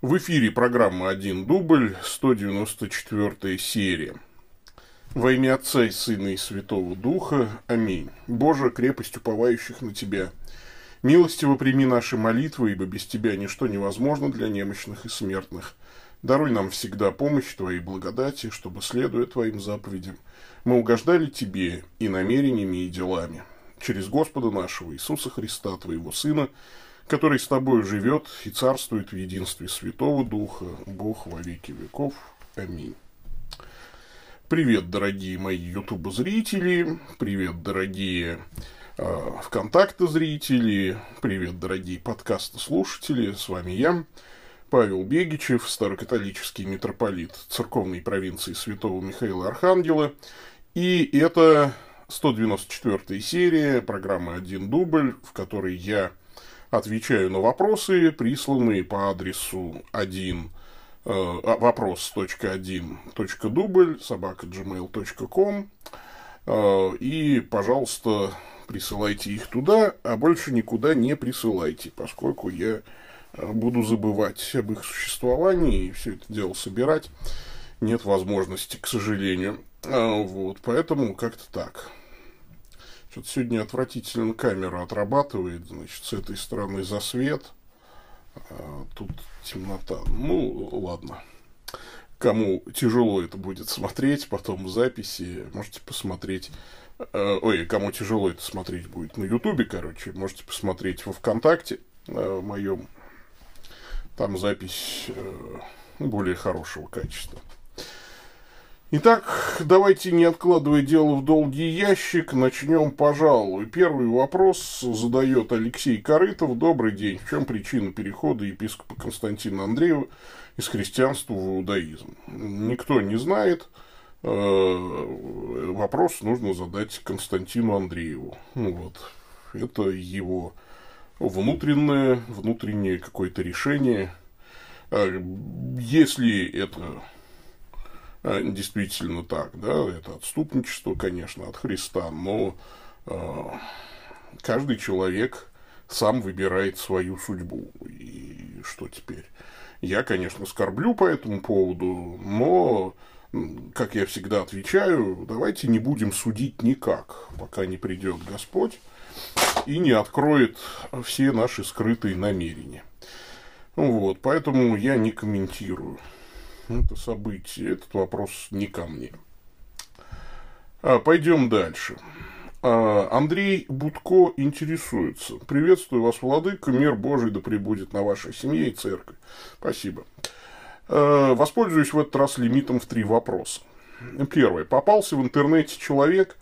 В эфире программа «Один дубль», 194 серия. Во имя Отца и Сына и Святого Духа. Аминь. Боже, крепость уповающих на Тебя. Милостиво прими наши молитвы, ибо без Тебя ничто невозможно для немощных и смертных. Даруй нам всегда помощь Твоей благодати, чтобы, следуя Твоим заповедям, мы угождали Тебе и намерениями, и делами. Через Господа нашего Иисуса Христа, Твоего Сына, который с тобой живет и царствует в единстве Святого Духа, Бог во веки веков. Аминь. Привет, дорогие мои ютуб-зрители, привет, дорогие э, ВКонтакте-зрители, привет, дорогие подкасты-слушатели, с вами я, Павел Бегичев, старокатолический митрополит церковной провинции Святого Михаила Архангела, и это 194 серия программы «Один дубль», в которой я отвечаю на вопросы, присланные по адресу 1 э, а, вопрос.1.дубль собака gmail.com э, и, пожалуйста, присылайте их туда, а больше никуда не присылайте, поскольку я э, буду забывать об их существовании и все это дело собирать нет возможности, к сожалению. А, вот, поэтому как-то так. Что-то сегодня отвратительно камера отрабатывает, значит, с этой стороны засвет, а тут темнота. Ну, ладно. Кому тяжело это будет смотреть, потом в записи, можете посмотреть. Э, ой, кому тяжело это смотреть будет на Ютубе, короче, можете посмотреть во ВКонтакте э, моем. Там запись э, более хорошего качества. Итак, давайте не откладывая дело в долгий ящик, начнем, пожалуй. Первый вопрос задает Алексей Корытов. Добрый день. В чем причина перехода епископа Константина Андреева из христианства в иудаизм? Никто не знает. Э, вопрос нужно задать Константину Андрееву. Вот. Это его внутреннее, внутреннее какое-то решение. Э, если это действительно так, да, это отступничество, конечно, от Христа, но э, каждый человек сам выбирает свою судьбу. И что теперь? Я, конечно, скорблю по этому поводу, но, как я всегда отвечаю, давайте не будем судить никак, пока не придет Господь и не откроет все наши скрытые намерения. Вот, поэтому я не комментирую это событие, этот вопрос не ко мне. А, пойдем дальше. А, Андрей Будко интересуется. Приветствую вас, Владыка, мир Божий да пребудет на вашей семье и церкви. Спасибо. А, воспользуюсь в этот раз лимитом в три вопроса. Первое. Попался в интернете человек,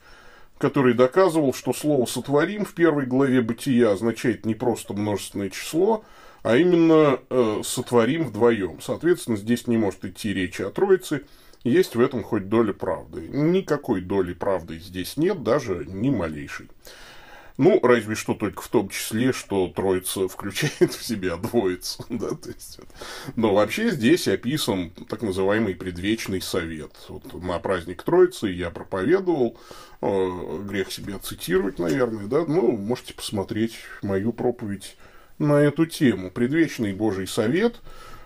который доказывал, что слово «сотворим» в первой главе «Бытия» означает не просто множественное число, а именно э, сотворим вдвоем. Соответственно, здесь не может идти речь о Троице, есть в этом хоть доля правды. Никакой доли правды здесь нет, даже ни малейшей. Ну, разве что только в том числе, что Троица включает в себя двоицу. Да, то есть, но вообще здесь описан так называемый предвечный совет. Вот на праздник Троицы я проповедовал, э, грех себя цитировать, наверное, да, ну, можете посмотреть мою проповедь на эту тему. Предвечный Божий Совет,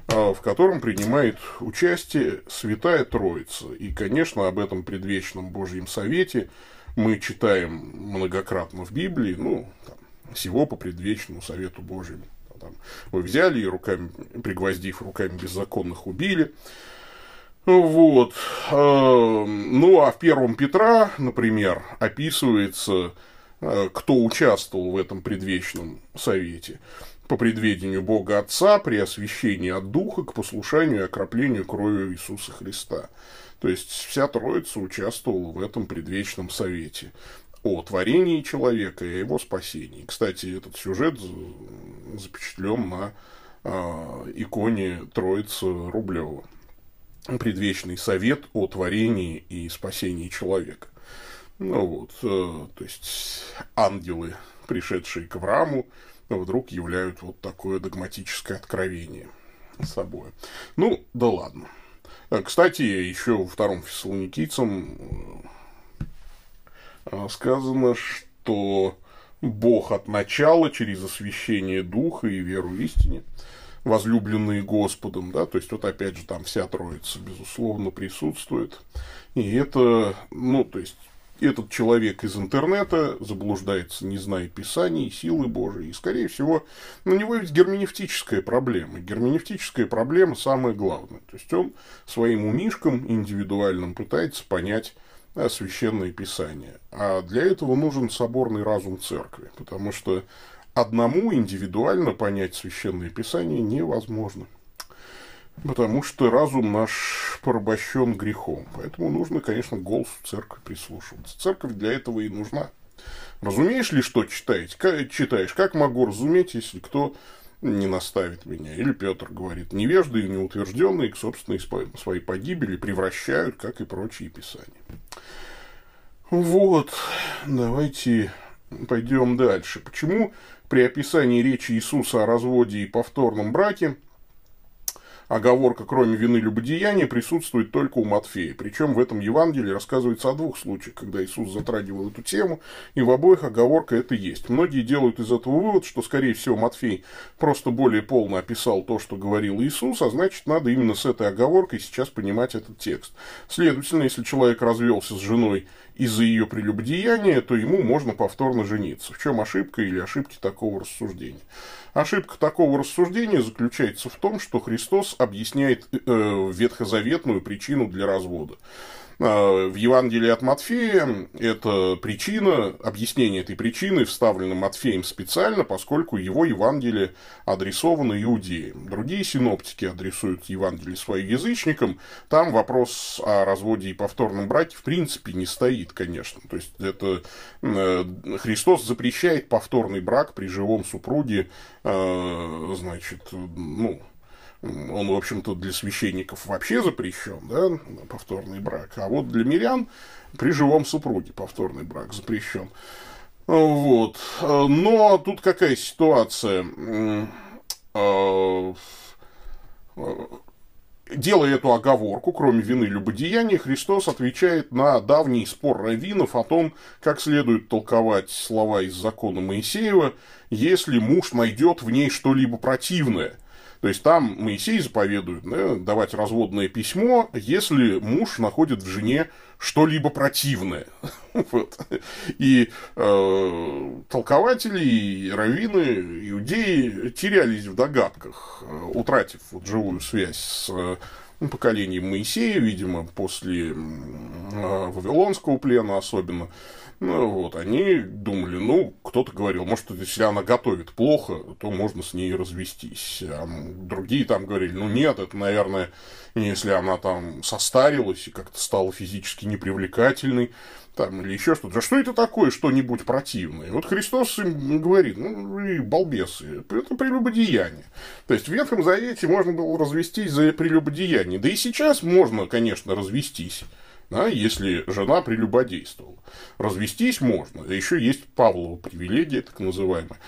а, в котором принимает участие Святая Троица. И, конечно, об этом предвечном Божьем Совете мы читаем многократно в Библии, ну, там, всего по предвечному Совету Божьему. Там, вы взяли и руками, пригвоздив руками беззаконных, убили. Вот. А, ну, а в первом Петра, например, описывается кто участвовал в этом предвечном совете. По предведению Бога Отца при освящении от Духа к послушанию и окроплению кровью Иисуса Христа. То есть вся Троица участвовала в этом предвечном совете о творении человека и о его спасении. Кстати, этот сюжет запечатлен на э, иконе Троицы Рублева. Предвечный совет о творении и спасении человека. Ну вот, э, то есть ангелы, пришедшие к Аврааму, вдруг являют вот такое догматическое откровение собой. Ну, да ладно. Э, кстати, еще во втором фессалоникийцам э, сказано, что Бог от начала через освящение Духа и веру в истине возлюбленные Господом, да, то есть вот опять же там вся троица, безусловно, присутствует. И это, ну, то есть этот человек из интернета заблуждается, не зная Писаний, силы Божией. И, скорее всего, у него есть герменевтическая проблема. Герменевтическая проблема самая главная. То есть он своим умишком индивидуальным пытается понять а, священное писание. А для этого нужен соборный разум церкви, потому что одному индивидуально понять священное писание невозможно. Потому что разум наш порабощен грехом. Поэтому нужно, конечно, голосу церкви прислушиваться. Церковь для этого и нужна. Разумеешь ли, что читаете? Читаешь? Как могу разуметь, если кто не наставит меня? Или Петр говорит, невежды и неутвержденные к собственной своей погибели превращают, как и прочие писания. Вот, давайте пойдем дальше. Почему при описании речи Иисуса о разводе и повторном браке – оговорка, кроме вины любодеяния, присутствует только у Матфея. Причем в этом Евангелии рассказывается о двух случаях, когда Иисус затрагивал эту тему, и в обоих оговорка это есть. Многие делают из этого вывод, что, скорее всего, Матфей просто более полно описал то, что говорил Иисус, а значит, надо именно с этой оговоркой сейчас понимать этот текст. Следовательно, если человек развелся с женой из-за ее прелюбодеяния, то ему можно повторно жениться. В чем ошибка или ошибки такого рассуждения? Ошибка такого рассуждения заключается в том, что Христос объясняет э, ветхозаветную причину для развода. А, в Евангелии от Матфея эта причина, объяснение этой причины вставлено Матфеем специально, поскольку его Евангелие адресовано иудеям. Другие синоптики адресуют Евангелие своим язычникам. Там вопрос о разводе и повторном браке в принципе не стоит, конечно. То есть это э, Христос запрещает повторный брак при живом супруге, э, значит, ну, он, в общем-то, для священников вообще запрещен, да, повторный брак, а вот для мирян при живом супруге повторный брак запрещен. Вот. Но тут какая ситуация? А, делая эту оговорку, кроме вины любодеяния, Христос отвечает на давний спор раввинов о том, как следует толковать слова из закона Моисеева, если муж найдет в ней что-либо противное – то есть там Моисей заповедует да, давать разводное письмо, если муж находит в жене что-либо противное. вот. И э, толкователи, и раввины, иудеи терялись в догадках, э, утратив вот живую связь с ну, поколением Моисея, видимо, после э, Вавилонского плена особенно. Ну, вот, они думали, ну, кто-то говорил, может, если она готовит плохо, то можно с ней развестись. А другие там говорили, ну, нет, это, наверное, если она там состарилась и как-то стала физически непривлекательной, там, или еще что-то. А что это такое, что-нибудь противное? Вот Христос им говорит, ну, вы балбесы, это прелюбодеяние. То есть в Ветхом Завете можно было развестись за прелюбодеяние. Да и сейчас можно, конечно, развестись да, если жена прелюбодействовала. Развестись можно. А еще есть Павлова привилегия, так называемая.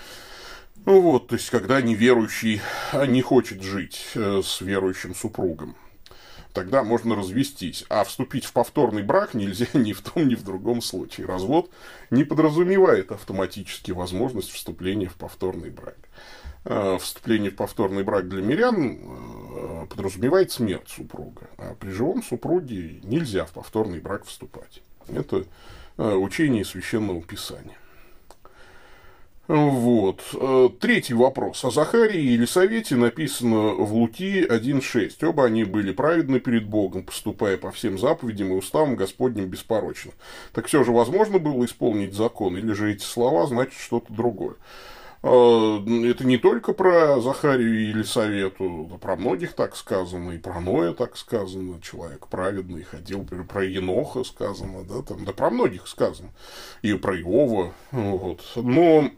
Ну вот, то есть, когда неверующий не хочет жить э, с верующим супругом, тогда можно развестись. А вступить в повторный брак нельзя ни в том, ни в другом случае. Развод не подразумевает автоматически возможность вступления в повторный брак. Э, вступление в повторный брак для мирян э, подразумевает смерть супруга. А при живом супруге нельзя в повторный брак вступать. Это э, учение священного писания. Вот. Третий вопрос. О Захарии и Елисавете написано в Луки 1.6. Оба они были праведны перед Богом, поступая по всем заповедям и уставам Господним беспорочно. Так все же возможно было исполнить закон, или же эти слова значат что-то другое? А, это не только про Захарию и Елисавету, да про многих так сказано, и про Ноя так сказано, человек праведный, ходил, про Еноха сказано, да, там, да про многих сказано, и про Иова, вот. Но э,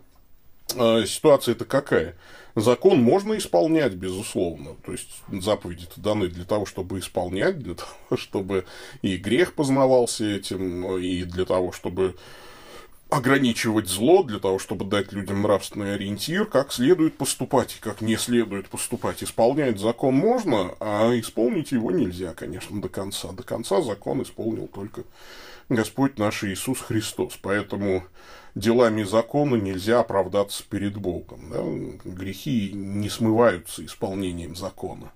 ситуация-то какая? Закон можно исполнять, безусловно. То есть заповеди даны для того, чтобы исполнять, для того, чтобы и грех познавался этим, и для того, чтобы ограничивать зло для того, чтобы дать людям нравственный ориентир, как следует поступать и как не следует поступать. Исполнять закон можно, а исполнить его нельзя, конечно, до конца. До конца закон исполнил только Господь наш Иисус Христос. Поэтому делами закона нельзя оправдаться перед Богом. Да? Грехи не смываются исполнением закона.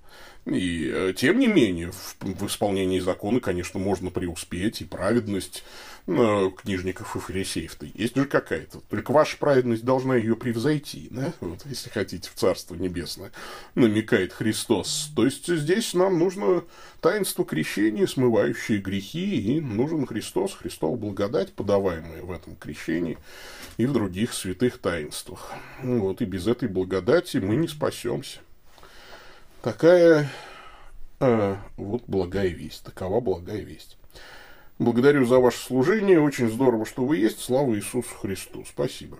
И э, тем не менее, в, в исполнении закона, конечно, можно преуспеть, и праведность э, книжников и фарисеев-то есть же какая-то. Только ваша праведность должна ее превзойти, да? вот, если хотите, в Царство Небесное, намекает Христос. То есть здесь нам нужно таинство крещения, смывающее грехи, и нужен Христос, Христова благодать, подаваемая в этом крещении и в других святых таинствах. Вот, и без этой благодати мы не спасемся. Такая э, вот благая весть. Такова благая весть. Благодарю за ваше служение. Очень здорово, что вы есть. Слава Иисусу Христу. Спасибо.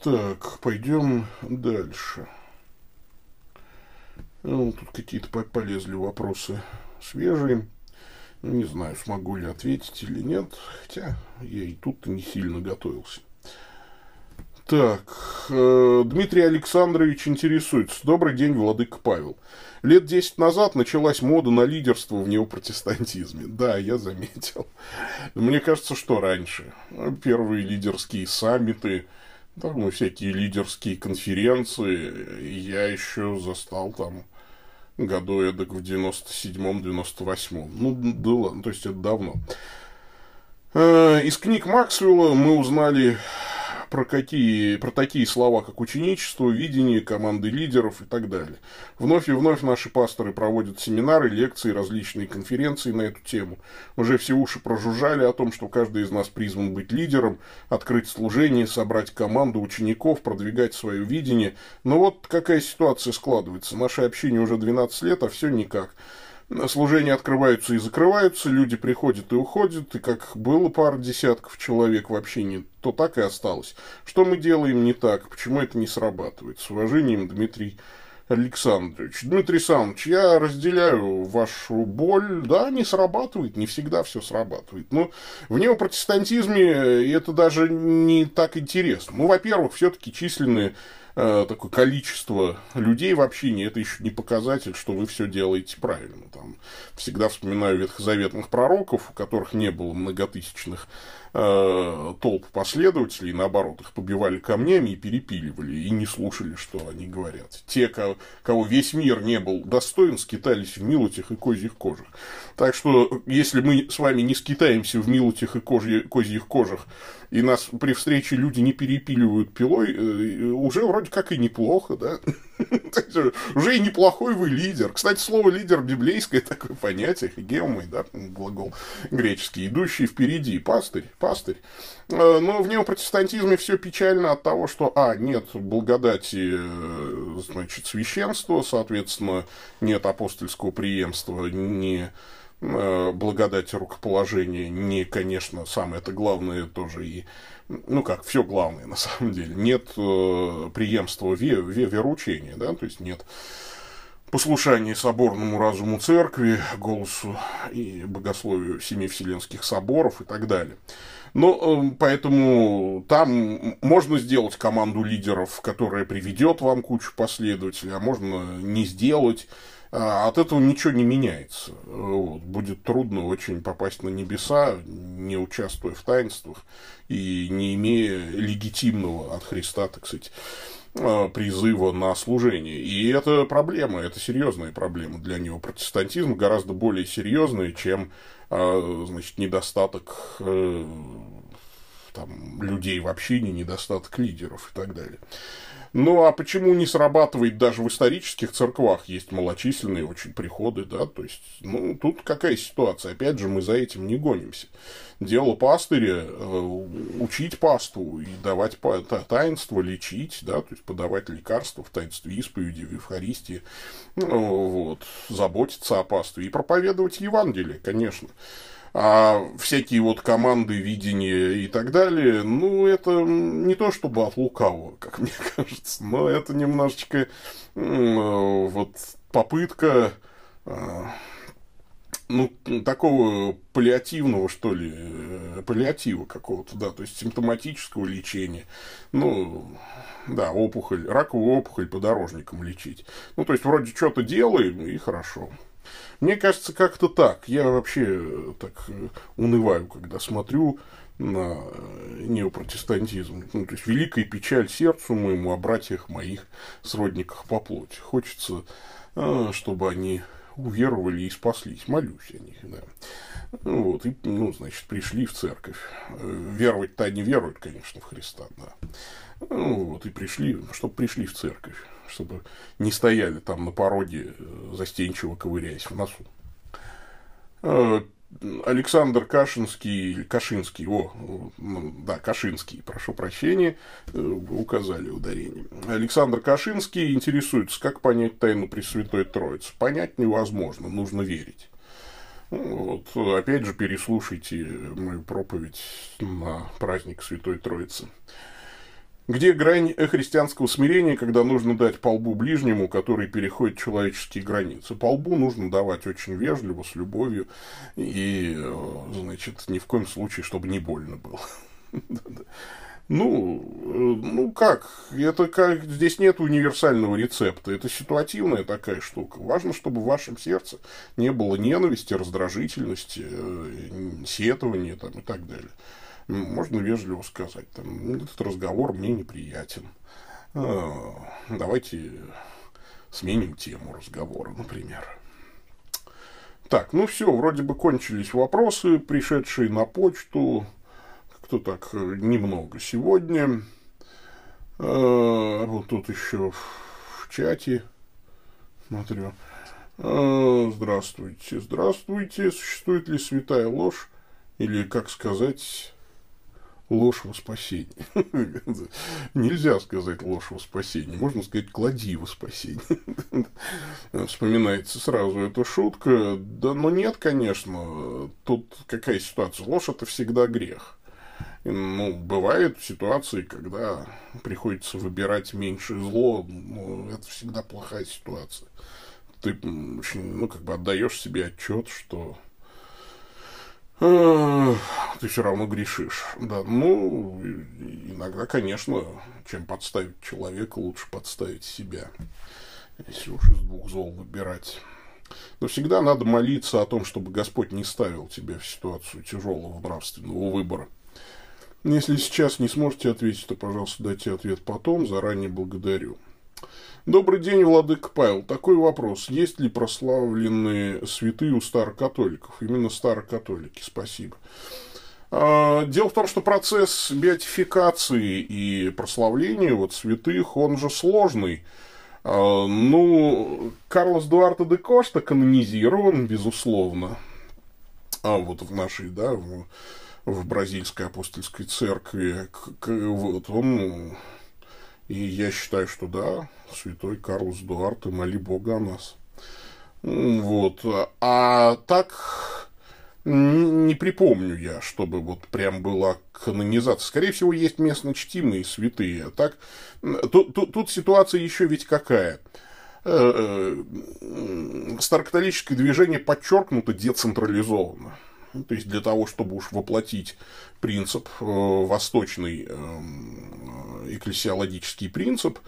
Так, пойдем дальше. Ну, тут какие-то полезли вопросы свежие. Не знаю, смогу ли ответить или нет. Хотя я и тут не сильно готовился. Так, э, Дмитрий Александрович интересуется. Добрый день, Владыка Павел. Лет 10 назад началась мода на лидерство в неопротестантизме. Да, я заметил. Мне кажется, что раньше. Первые лидерские саммиты, там, ну, всякие лидерские конференции. Я еще застал там году эдак в 97-98. Ну, да ладно, то есть это давно. Э, из книг Максвелла мы узнали про, какие, про такие слова, как ученичество, видение, команды лидеров и так далее. Вновь и вновь наши пасторы проводят семинары, лекции, различные конференции на эту тему. Уже все уши прожужжали о том, что каждый из нас призван быть лидером, открыть служение, собрать команду учеников, продвигать свое видение. Но вот какая ситуация складывается. Наше общение уже 12 лет, а все никак служения открываются и закрываются, люди приходят и уходят, и как было пара десятков человек в общине, то так и осталось. Что мы делаем не так? Почему это не срабатывает? С уважением, Дмитрий Александрович. Дмитрий Александрович, я разделяю вашу боль. Да, не срабатывает, не всегда все срабатывает. Но в неопротестантизме это даже не так интересно. Ну, во-первых, все-таки численные Э, такое количество людей в общине, это еще не показатель, что вы все делаете правильно. Там, всегда вспоминаю ветхозаветных пророков, у которых не было многотысячных э, толп последователей, наоборот, их побивали камнями и перепиливали, и не слушали, что они говорят. Те, кого, весь мир не был достоин, скитались в милотях и козьих кожах. Так что, если мы с вами не скитаемся в милотях и козьих, козьих кожах, и нас при встрече люди не перепиливают пилой, э, уже вроде как и неплохо, да? Уже и неплохой вы лидер. Кстати, слово лидер библейское такое понятие, геомой, да, глагол греческий, идущий впереди, пастырь, пастырь. Э, но в неопротестантизме все печально от того, что, а, нет благодати, э, значит, священства, соответственно, нет апостольского преемства, не Э, благодать рукоположения не, конечно, самое это главное тоже и, ну как, все главное на самом деле. Нет э, преемства ве, ве, вероучения, да, то есть нет послушания соборному разуму церкви, голосу и богословию семи вселенских соборов и так далее. Но э, поэтому там можно сделать команду лидеров, которая приведет вам кучу последователей, а можно не сделать от этого ничего не меняется. Вот. Будет трудно очень попасть на небеса, не участвуя в таинствах и не имея легитимного от Христа, так сказать, а, призыва на служение. И это проблема, это серьезная проблема для него. Протестантизм гораздо более серьезная, чем а, значит, недостаток э, там, людей в общине, недостаток лидеров и так далее. Ну, а почему не срабатывает даже в исторических церквах? Есть малочисленные очень приходы, да, то есть, ну, тут какая ситуация? Опять же, мы за этим не гонимся. Дело пастыря э, учить паству и давать таинство, лечить, да, то есть подавать лекарства в таинстве исповеди, в Евхаристии, ну, вот, заботиться о пастве и проповедовать Евангелие, конечно. А всякие вот команды, видения и так далее, ну, это не то чтобы от лукавого, как мне кажется, но это немножечко вот попытка а, ну, такого паллиативного, что ли, э, паллиатива какого-то, да, то есть симптоматического лечения. Ну, да, опухоль, раковую опухоль подорожником лечить. Ну, то есть, вроде что-то делаем, и хорошо. Мне кажется, как-то так. Я вообще э, так э, унываю, когда смотрю на э, неопротестантизм. Ну, то есть, великая печаль сердцу моему о братьях моих, сродниках по плоти. Хочется, чтобы они уверовали и спаслись. Молюсь о них, да. Ну, вот, и, ну, значит, пришли в церковь. Веровать-то они веруют, конечно, в Христа, да. Ну, вот, и пришли, чтобы пришли в церковь чтобы не стояли там на пороге, э, застенчиво ковыряясь в носу. Э, Александр Кашинский, Кашинский, о, да, Кашинский, прошу прощения, э, указали ударение. Александр Кашинский интересуется, как понять тайну Пресвятой Троицы. Понять невозможно, нужно верить. Вот, опять же, переслушайте мою проповедь на праздник Святой Троицы. Где грань христианского смирения, когда нужно дать по лбу ближнему, который переходит человеческие границы? По лбу нужно давать очень вежливо, с любовью, и, э, значит, ни в коем случае, чтобы не больно было. Ну, э, ну как, это как, здесь нет универсального рецепта, это ситуативная такая штука. Важно, чтобы в вашем сердце не было ненависти, раздражительности, э, сетования там, и так далее можно вежливо сказать, там, этот разговор мне неприятен. А, давайте сменим тему разговора, например. Так, ну все, вроде бы кончились вопросы, пришедшие на почту. Кто так э, немного сегодня. А, вот тут еще в чате смотрю. Здравствуйте, здравствуйте. Существует ли святая ложь? Или, как сказать, ложь во спасение. Нельзя сказать ложь во спасение, можно сказать клади во спасение. Вспоминается сразу эта шутка. Да, но нет, конечно, тут какая ситуация? Ложь это всегда грех. Ну, бывают ситуации, когда приходится выбирать меньшее зло, но это всегда плохая ситуация. Ты очень, ну, как бы отдаешь себе отчет, что ты все равно грешишь. Да, ну, иногда, конечно, чем подставить человека, лучше подставить себя. Если уж из двух зол выбирать. Но всегда надо молиться о том, чтобы Господь не ставил тебя в ситуацию тяжелого нравственного выбора. Если сейчас не сможете ответить, то, пожалуйста, дайте ответ потом. Заранее благодарю. Добрый день, Владык Павел. Такой вопрос. Есть ли прославленные святые у старокатоликов? Именно старокатолики. Спасибо. А, дело в том, что процесс беатификации и прославления вот святых, он же сложный. А, ну, Карлос Дуарте де Кошта канонизирован, безусловно. А вот в нашей, да, в, в бразильской апостольской церкви, вот он и я считаю, что да, святой Карлос Дуарте, моли Бога о нас. Вот. А так не припомню я, чтобы вот прям была канонизация. Скорее всего, есть местно чтимые святые. А так, тут, тут, тут ситуация еще ведь какая. Э, э, старокатолическое движение подчеркнуто децентрализовано. Ну, то есть для того, чтобы уж воплотить принцип, э, восточный эм, экклесиологический принцип,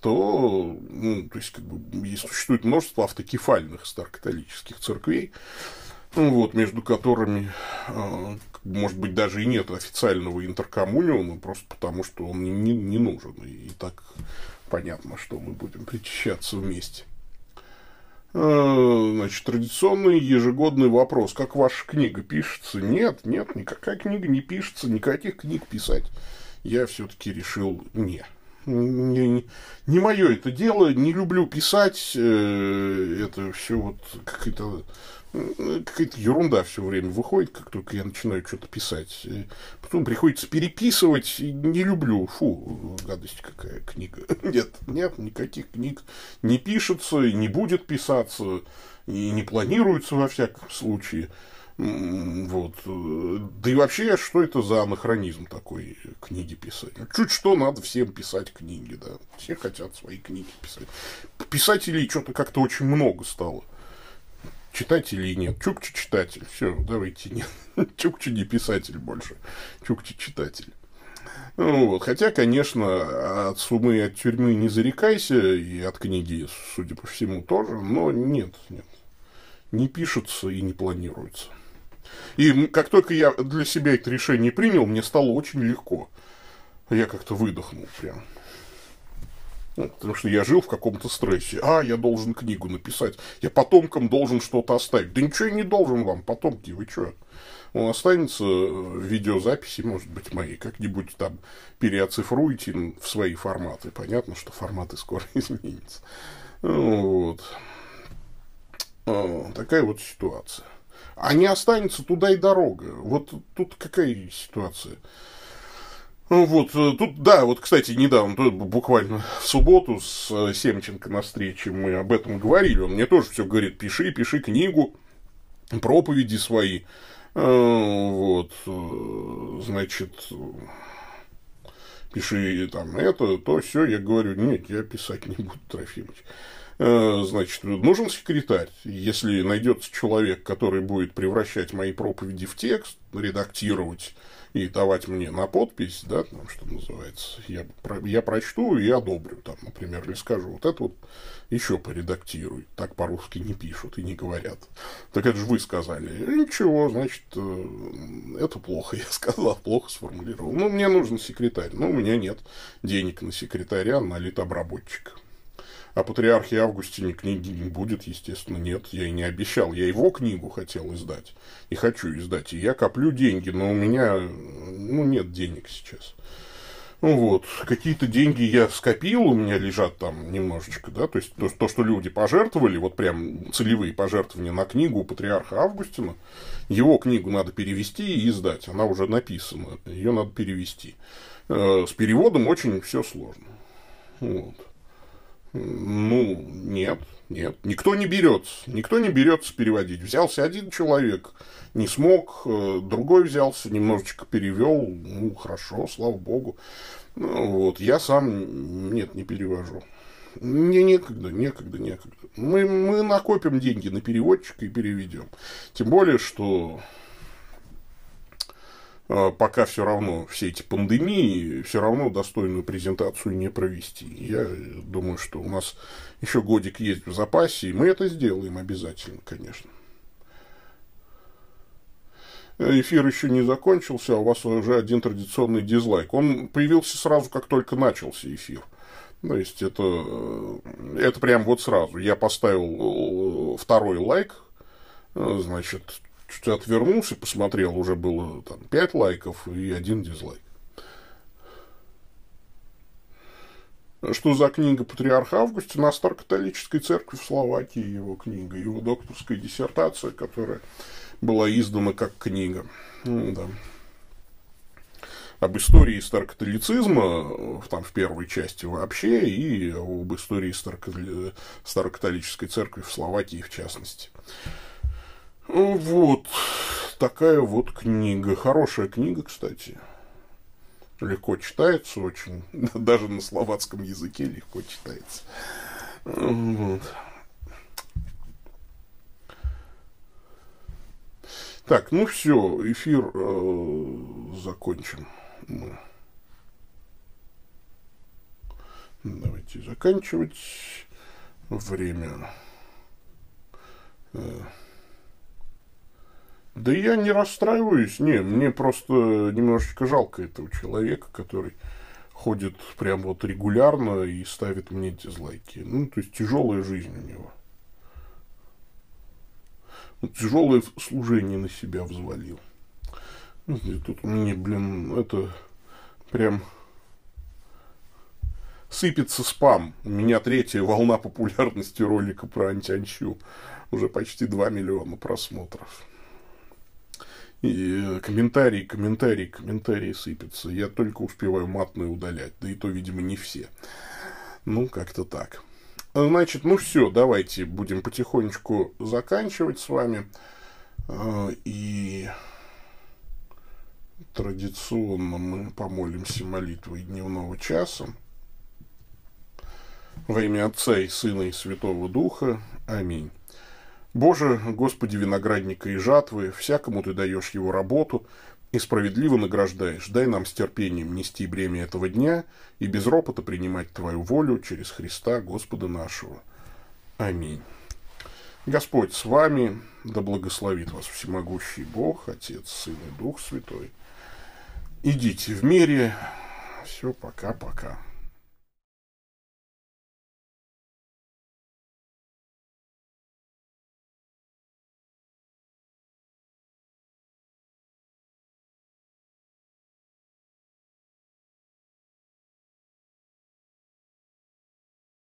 то, ну, то есть, как бы, существует множество автокефальных старокатолических церквей, вот, между которыми, э, может быть, даже и нет официального интеркоммуниума, просто потому что он не, не нужен. И так понятно, что мы будем причащаться вместе. Э, значит, традиционный ежегодный вопрос. Как ваша книга пишется? Нет, нет, никакая книга не пишется, никаких книг писать я все-таки решил не. Не, не, мое это дело, не люблю писать, э, это все вот какая-то какая-то ерунда все время выходит, как только я начинаю что-то писать. Потом приходится переписывать. Не люблю. Фу, гадость какая книга. Нет, нет, никаких книг не пишется, и не будет писаться, и не планируется во всяком случае. Вот. Да и вообще, что это за анахронизм такой книги писать? Чуть что надо всем писать книги, да. Все хотят свои книги писать. Писателей что-то как-то очень много стало читателей нет. Чукчи читатель. Все, давайте нет. Чукчи не писатель больше. Чукчи читатель. Ну, вот. Хотя, конечно, от сумы и от тюрьмы не зарекайся, и от книги, судя по всему, тоже, но нет, нет. не пишется и не планируется. И как только я для себя это решение принял, мне стало очень легко. Я как-то выдохнул прям. Ну, потому что я жил в каком-то стрессе. А, я должен книгу написать. Я потомкам должен что-то оставить. Да ничего я не должен вам, потомки, вы что? Он останется в видеозаписи, может быть, мои. Как-нибудь там переоцифруете в свои форматы. Понятно, что форматы скоро изменятся. Вот. А, такая вот ситуация. А не останется туда и дорога. Вот тут какая ситуация? Ну вот, э, тут, да, вот, кстати, недавно, буквально в субботу с э, Семченко на встрече мы об этом говорили. Он мне тоже все говорит, пиши, пиши книгу, проповеди свои. Э, вот, значит, пиши там это, то все. Я говорю, нет, я писать не буду, Трофимович. Значит, нужен секретарь. Если найдется человек, который будет превращать мои проповеди в текст, редактировать, и давать мне на подпись, да, там, что называется, я, я прочту и одобрю, там, например, или скажу, вот это вот еще поредактируй, так по-русски не пишут и не говорят. Так это же вы сказали. Ничего, значит, э, это плохо, я сказал, плохо сформулировал. Ну, мне нужен секретарь, но у меня нет денег на секретаря, на литобработчика. О патриархе Августине книги не будет, естественно, нет. Я и не обещал. Я его книгу хотел издать. И хочу издать. И я коплю деньги, но у меня ну, нет денег сейчас. Ну вот, какие-то деньги я скопил, у меня лежат там немножечко, да, то есть то, то, что люди пожертвовали, вот прям целевые пожертвования на книгу патриарха Августина, его книгу надо перевести и издать, она уже написана, ее надо перевести. Э, с переводом очень все сложно. Вот. Ну, нет, нет. Никто не берется. Никто не берется переводить. Взялся один человек, не смог, э, другой взялся, немножечко перевел. Ну, хорошо, слава богу. Ну, вот, я сам, нет, не перевожу. Мне некогда, некогда, некогда. Мы, мы накопим деньги на переводчика и переведем. Тем более, что пока все равно все эти пандемии, все равно достойную презентацию не провести. Я думаю, что у нас еще годик есть в запасе, и мы это сделаем обязательно, конечно. Эфир еще не закончился, а у вас уже один традиционный дизлайк. Он появился сразу, как только начался эфир. То есть это, это прям вот сразу. Я поставил э, второй лайк, э, значит, чуть отвернулся, посмотрел, уже было там 5 лайков и один дизлайк. Что за книга Патриарха Августина о Старокатолической церкви в Словакии, его книга, его докторская диссертация, которая была издана как книга. Ну, да. Об истории старокатолицизма, там в первой части вообще, и об истории старокатолической церкви в Словакии в частности. Вот такая вот книга. Хорошая книга, кстати. Легко читается очень. Даже на словацком языке легко читается. Вот. Так, ну все, эфир э, закончим. Мы. Давайте заканчивать. Время. Э, да я не расстраиваюсь, не, мне просто немножечко жалко этого человека, который ходит прям вот регулярно и ставит мне дизлайки. Ну, то есть тяжелая жизнь у него. Ну, тяжелое служение на себя взвалил. И тут мне, блин, это прям сыпется спам. У меня третья волна популярности ролика про антианчу. Уже почти 2 миллиона просмотров. И комментарии, комментарии, комментарии сыпятся. Я только успеваю матные удалять. Да и то, видимо, не все. Ну, как-то так. Значит, ну все, давайте будем потихонечку заканчивать с вами. А, и традиционно мы помолимся молитвой дневного часа. Во имя Отца и Сына и Святого Духа. Аминь. Боже, Господи виноградника и жатвы, всякому Ты даешь его работу и справедливо награждаешь. Дай нам с терпением нести бремя этого дня и без ропота принимать Твою волю через Христа Господа нашего. Аминь. Господь с вами, да благословит вас всемогущий Бог, Отец, Сын и Дух Святой. Идите в мире. Все, пока-пока.